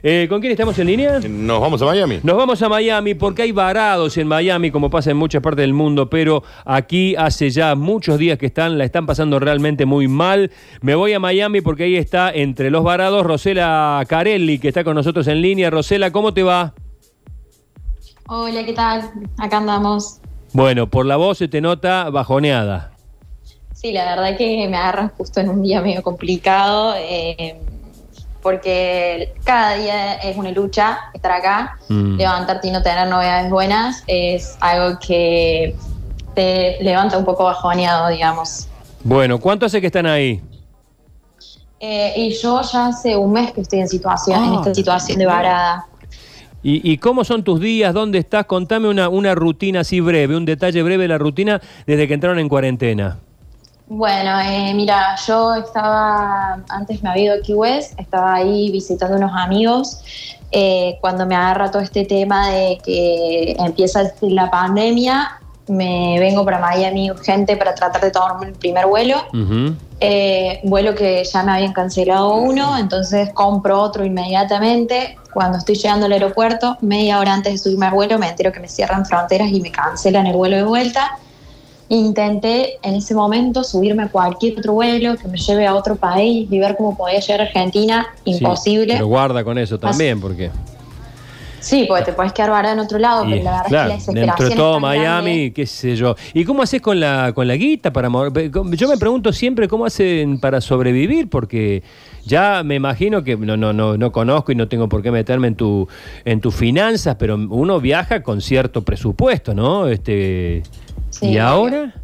Eh, ¿Con quién estamos en línea? Nos vamos a Miami. Nos vamos a Miami porque hay varados en Miami, como pasa en muchas partes del mundo, pero aquí hace ya muchos días que están, la están pasando realmente muy mal. Me voy a Miami porque ahí está entre los varados Rosela Carelli, que está con nosotros en línea. Rosela, ¿cómo te va? Hola, ¿qué tal? Acá andamos. Bueno, por la voz se te nota bajoneada. Sí, la verdad que me agarran justo en un día medio complicado. Eh, porque cada día es una lucha estar acá, Mm. levantarte y no tener novedades buenas es algo que te levanta un poco bajoneado, digamos. Bueno, ¿cuánto hace que están ahí? Eh, y yo ya hace un mes que estoy en situación, en Ah. esta situación de varada. ¿Y, y cómo son tus días? ¿Dónde estás? Contame una, una rutina así breve, un detalle breve de la rutina desde que entraron en cuarentena. Bueno, eh, mira, yo estaba, antes me había ido a Key West, estaba ahí visitando unos amigos, eh, cuando me agarra todo este tema de que empieza la pandemia, me vengo para Miami urgente para tratar de tomarme el primer vuelo, eh, vuelo que ya me habían cancelado uno, entonces compro otro inmediatamente. Cuando estoy llegando al aeropuerto, media hora antes de subirme al vuelo, me entero que me cierran fronteras y me cancelan el vuelo de vuelta. Intenté en ese momento subirme a cualquier otro vuelo que me lleve a otro país y ver cómo podía llegar a Argentina. Sí, Imposible. pero guarda con eso también, porque. Sí, porque te puedes quedar varado en otro lado, pero la verdad claro, es que la dentro desesperación de todo es Miami, grande. qué sé yo. ¿Y cómo haces con la con la guita para mover? Yo me pregunto siempre cómo hacen para sobrevivir, porque ya me imagino que no no no no conozco y no tengo por qué meterme en tu en tus finanzas, pero uno viaja con cierto presupuesto, ¿no? Este Sí, y ahora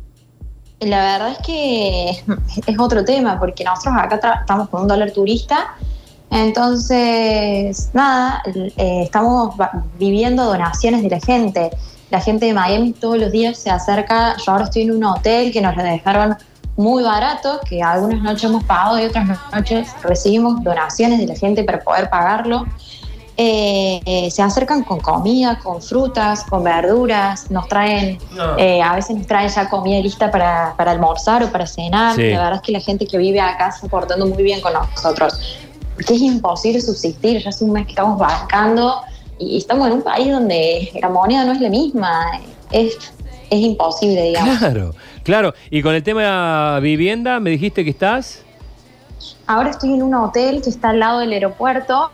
La verdad es que es otro tema, porque nosotros acá estamos con un dólar turista, entonces, nada, eh, estamos viviendo donaciones de la gente. La gente de Miami todos los días se acerca, yo ahora estoy en un hotel que nos lo dejaron muy barato, que algunas noches hemos pagado y otras noches recibimos donaciones de la gente para poder pagarlo. Eh, eh, se acercan con comida, con frutas, con verduras, nos traen, eh, a veces nos traen ya comida lista para, para almorzar o para cenar. Sí. La verdad es que la gente que vive acá se está portando muy bien con nosotros, porque es imposible subsistir, ya hace un mes que estamos bancando y estamos en un país donde la moneda no es la misma, es, es imposible, digamos. claro, claro. Y con el tema vivienda, me dijiste que estás Ahora estoy en un hotel que está al lado del aeropuerto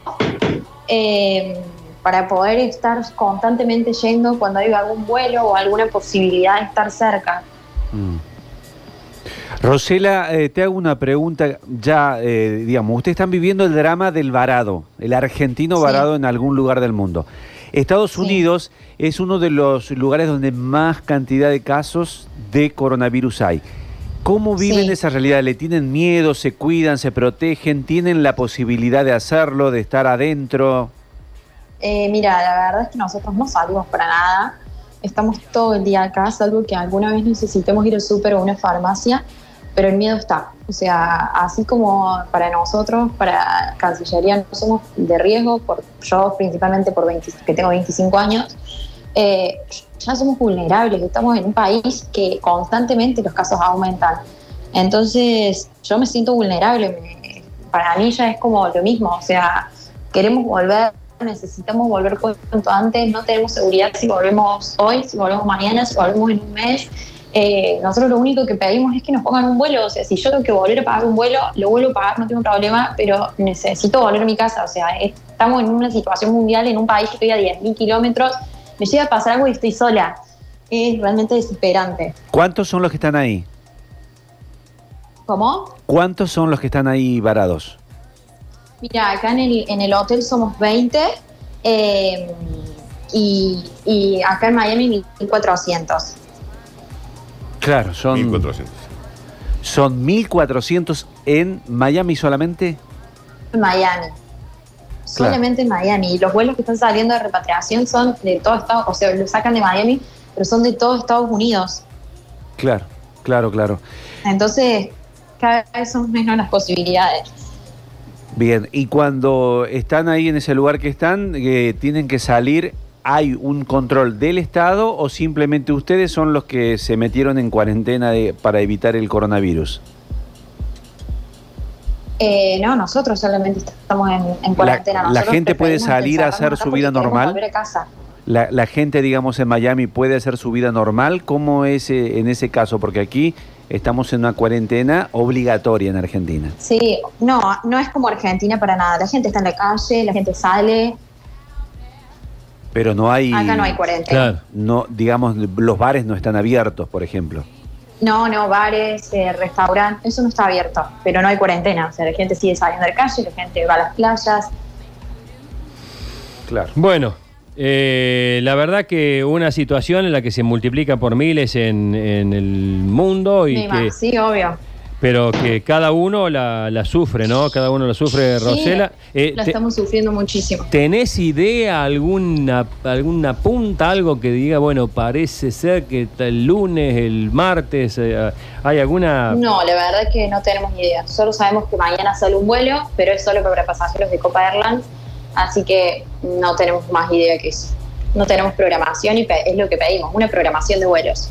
eh, para poder estar constantemente yendo cuando hay algún vuelo o alguna posibilidad de estar cerca. Rosela, eh, te hago una pregunta ya, eh, digamos, ustedes están viviendo el drama del varado, el argentino Sí. varado en algún lugar del mundo. Estados Sí. Unidos es uno de los lugares donde más cantidad de casos de coronavirus hay. ¿Cómo viven Sí. esa realidad? ¿Le tienen miedo? ¿Se cuidan? ¿Se protegen? ¿Tienen la posibilidad de hacerlo, de estar adentro? Eh, mira, la verdad es que nosotros no salimos para nada. Estamos todo el día acá, salvo que alguna vez necesitemos ir al súper o a una farmacia, pero el miedo está. O sea, así como para nosotros, para Cancillería, no somos de riesgo, por, yo principalmente por 20 que tengo 25 años, eh, ya somos vulnerables, estamos en un país que constantemente los casos aumentan. Entonces, yo me siento vulnerable, para mí ya es como lo mismo, o sea, queremos volver, necesitamos volver cuanto antes, no tenemos seguridad si volvemos hoy, si volvemos mañana, si volvemos en un mes. Eh, nosotros lo único que pedimos es que nos pongan un vuelo, o sea, si yo tengo que volver a pagar un vuelo, lo vuelvo a pagar, no tengo problema, pero necesito volver a mi casa, o sea, estamos en una situación mundial, en un país que estoy a 10.000 kilómetros, me llega a pasar algo y estoy sola. Es realmente desesperante. ¿Cuántos son los que están ahí? ¿Cómo? ¿Cuántos son los que están ahí varados? Mira, acá en el, en el hotel somos 20 eh, y, y acá en Miami 1400. Claro, son 1400. son 1400 en Miami solamente. En Miami. Solamente en Miami. Y los vuelos que están saliendo de repatriación son de todo Estados o sea, los sacan de Miami, pero son de todo Estados Unidos. Claro, claro, claro. Entonces, cada vez son menos las posibilidades. Bien, y cuando están ahí en ese lugar que están, eh, tienen que salir, ¿hay un control del Estado o simplemente ustedes son los que se metieron en cuarentena de- para evitar el coronavirus? Eh, no, nosotros solamente estamos en, en cuarentena. la gente puede salir a hacer su vida normal. volver a casa. La, la gente, digamos, en Miami puede hacer su vida normal. ¿Cómo es eh, en ese caso? Porque aquí estamos en una cuarentena obligatoria en Argentina. Sí, no, no es como Argentina para nada. La gente está en la calle, la gente sale. Pero no hay... Acá no hay cuarentena. Claro. No, digamos, los bares no están abiertos, por ejemplo. No, no, bares, eh, restaurantes, eso no está abierto, pero no hay cuarentena. O sea, la gente sigue saliendo de la calle, la gente va a las playas. Claro. Bueno, eh, la verdad que una situación en la que se multiplica por miles en, en el mundo y Ni que, más, sí, obvio. Pero que cada uno la, la sufre, ¿no? Cada uno la sufre, Sí, Rosela. Eh, la te- estamos sufriendo muchísimo. ¿Tenés idea, alguna, alguna punta, algo que diga, bueno, parece ser que el lunes, el martes, eh, hay alguna... No, la verdad es que no tenemos ni idea. Solo sabemos que mañana sale un vuelo, pero es solo para pasajeros de Copa Airlines, así que no tenemos más idea que eso. No tenemos programación y es lo que pedimos, una programación de vuelos.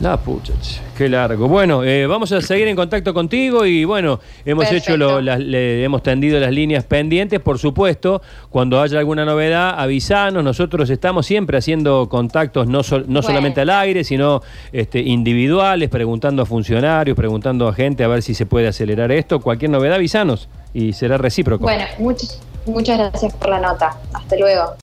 La pucha, qué largo. Bueno, eh, vamos a seguir en contacto contigo y bueno, hemos Perfecto. hecho lo- las- le- hemos tendido las líneas pendientes, por supuesto. Cuando haya alguna novedad, avisanos. Nosotros estamos siempre haciendo contactos, no, sol- no Bueno. solamente al aire, sino este, individuales, preguntando a funcionarios, preguntando a gente a ver si se puede acelerar esto. Cualquier novedad, avisanos y será recíproco. Bueno, muchas, muchas gracias por la nota. Hasta luego.